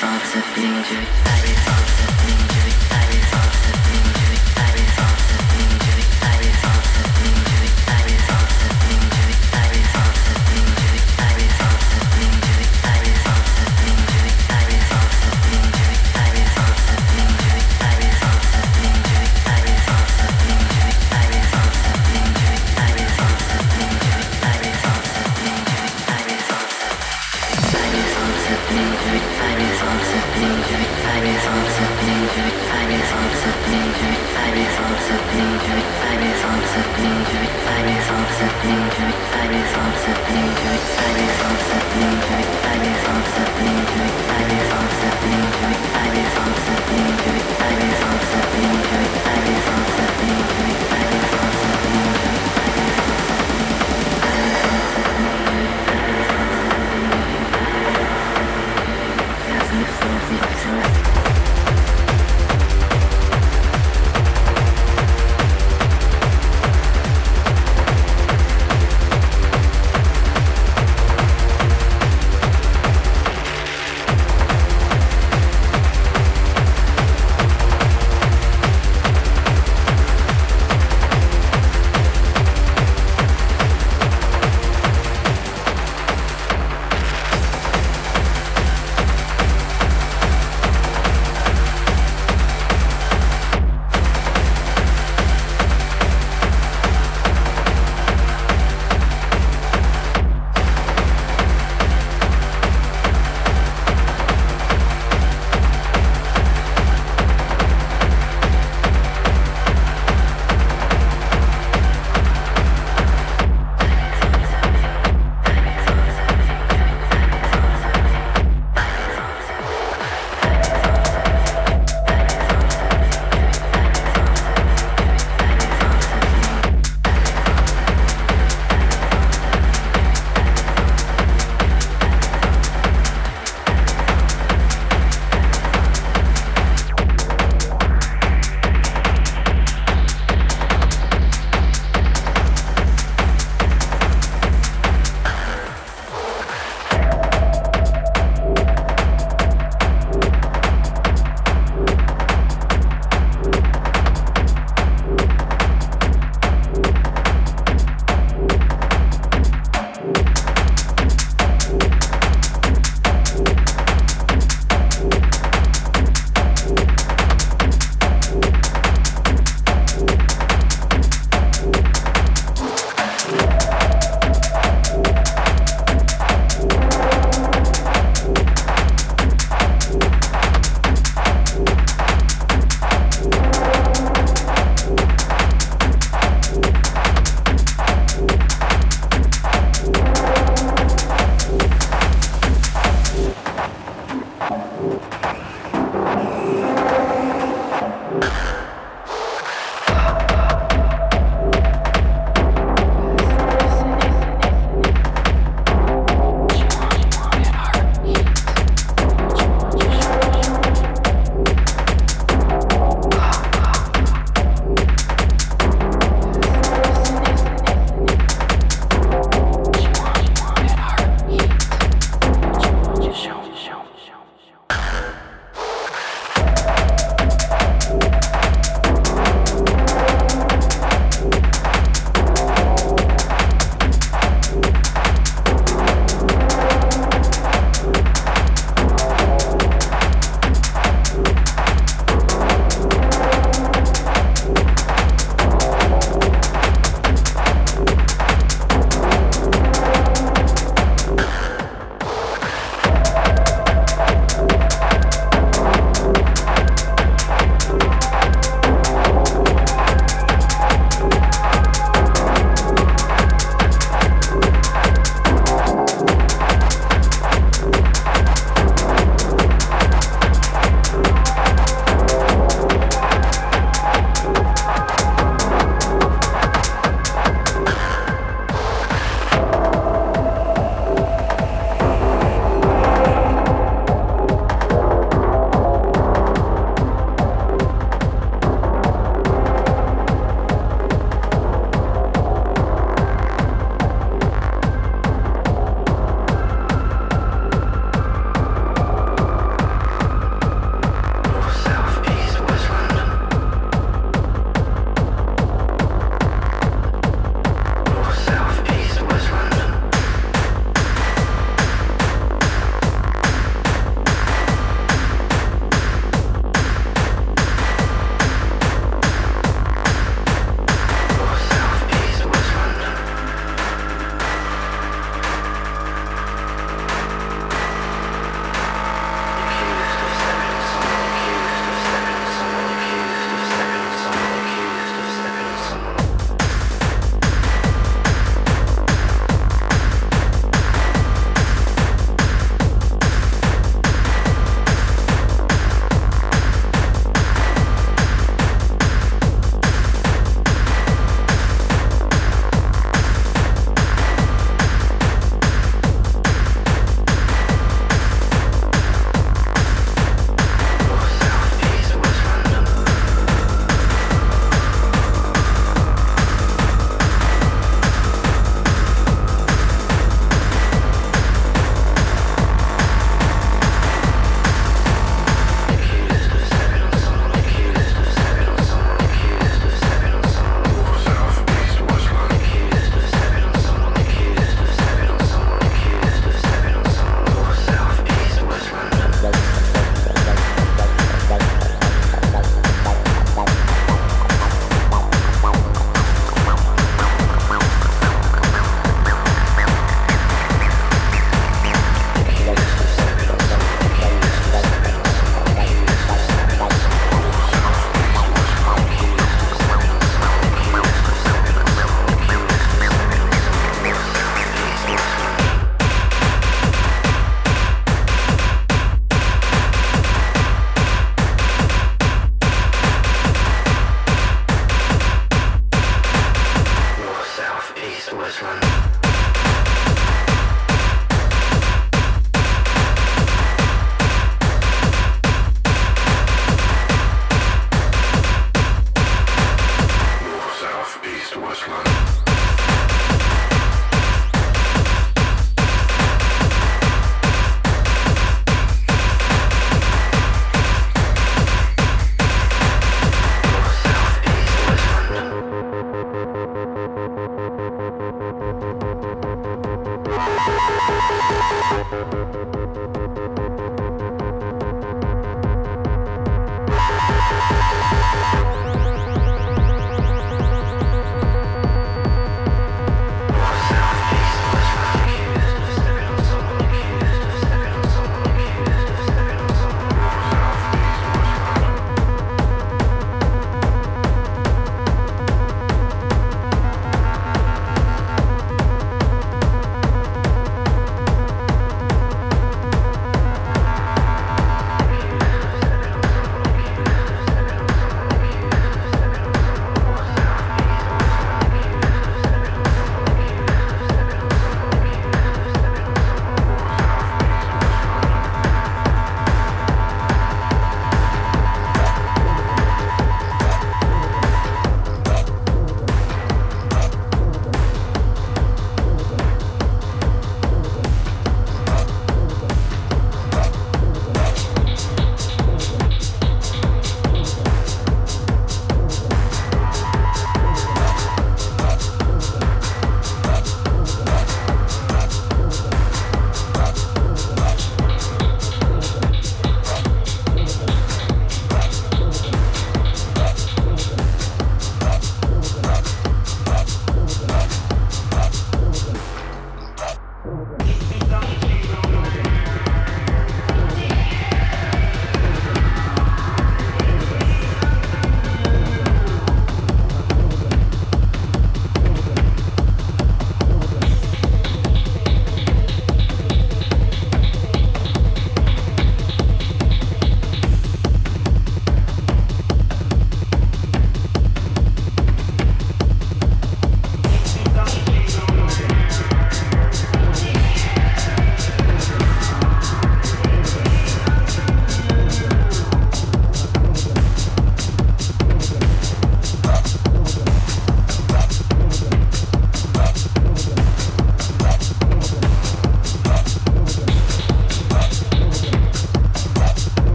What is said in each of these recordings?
thoughts of danger, Every thought. of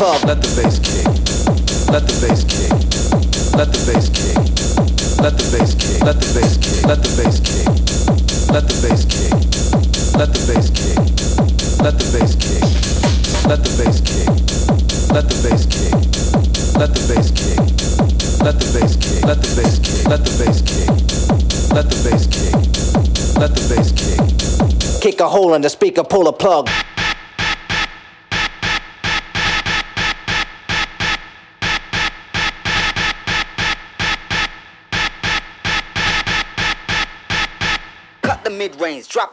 plug. Let the bass kick. Let the bass kick. Let the bass kick. Let the bass kick. Let the bass kick. Let the bass kick. Let the bass kick. Let the bass kick. Let the bass kick. Let the bass kick. Let the bass kick. Let the bass kick. Let the bass kick. Let the bass kick. Let the bass kick. Let the bass kick. Let the bass kick. Kick a hole in the speaker, pull a plug.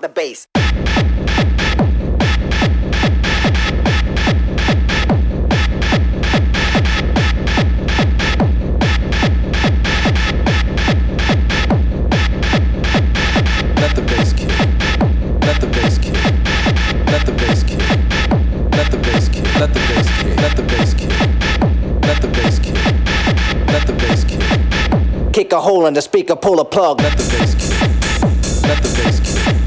The bass Let the bass kick, let the bass kick, let the bass kick, not the bass kick, let the bass kick, let the bass kick, not the bass kick, let the bass kick. Kick a hole in the speaker, pull a plug. Let the bass kick. Let the bass kick.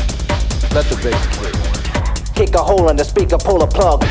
Let the bass. Kick a hole in the speaker, pull a plug.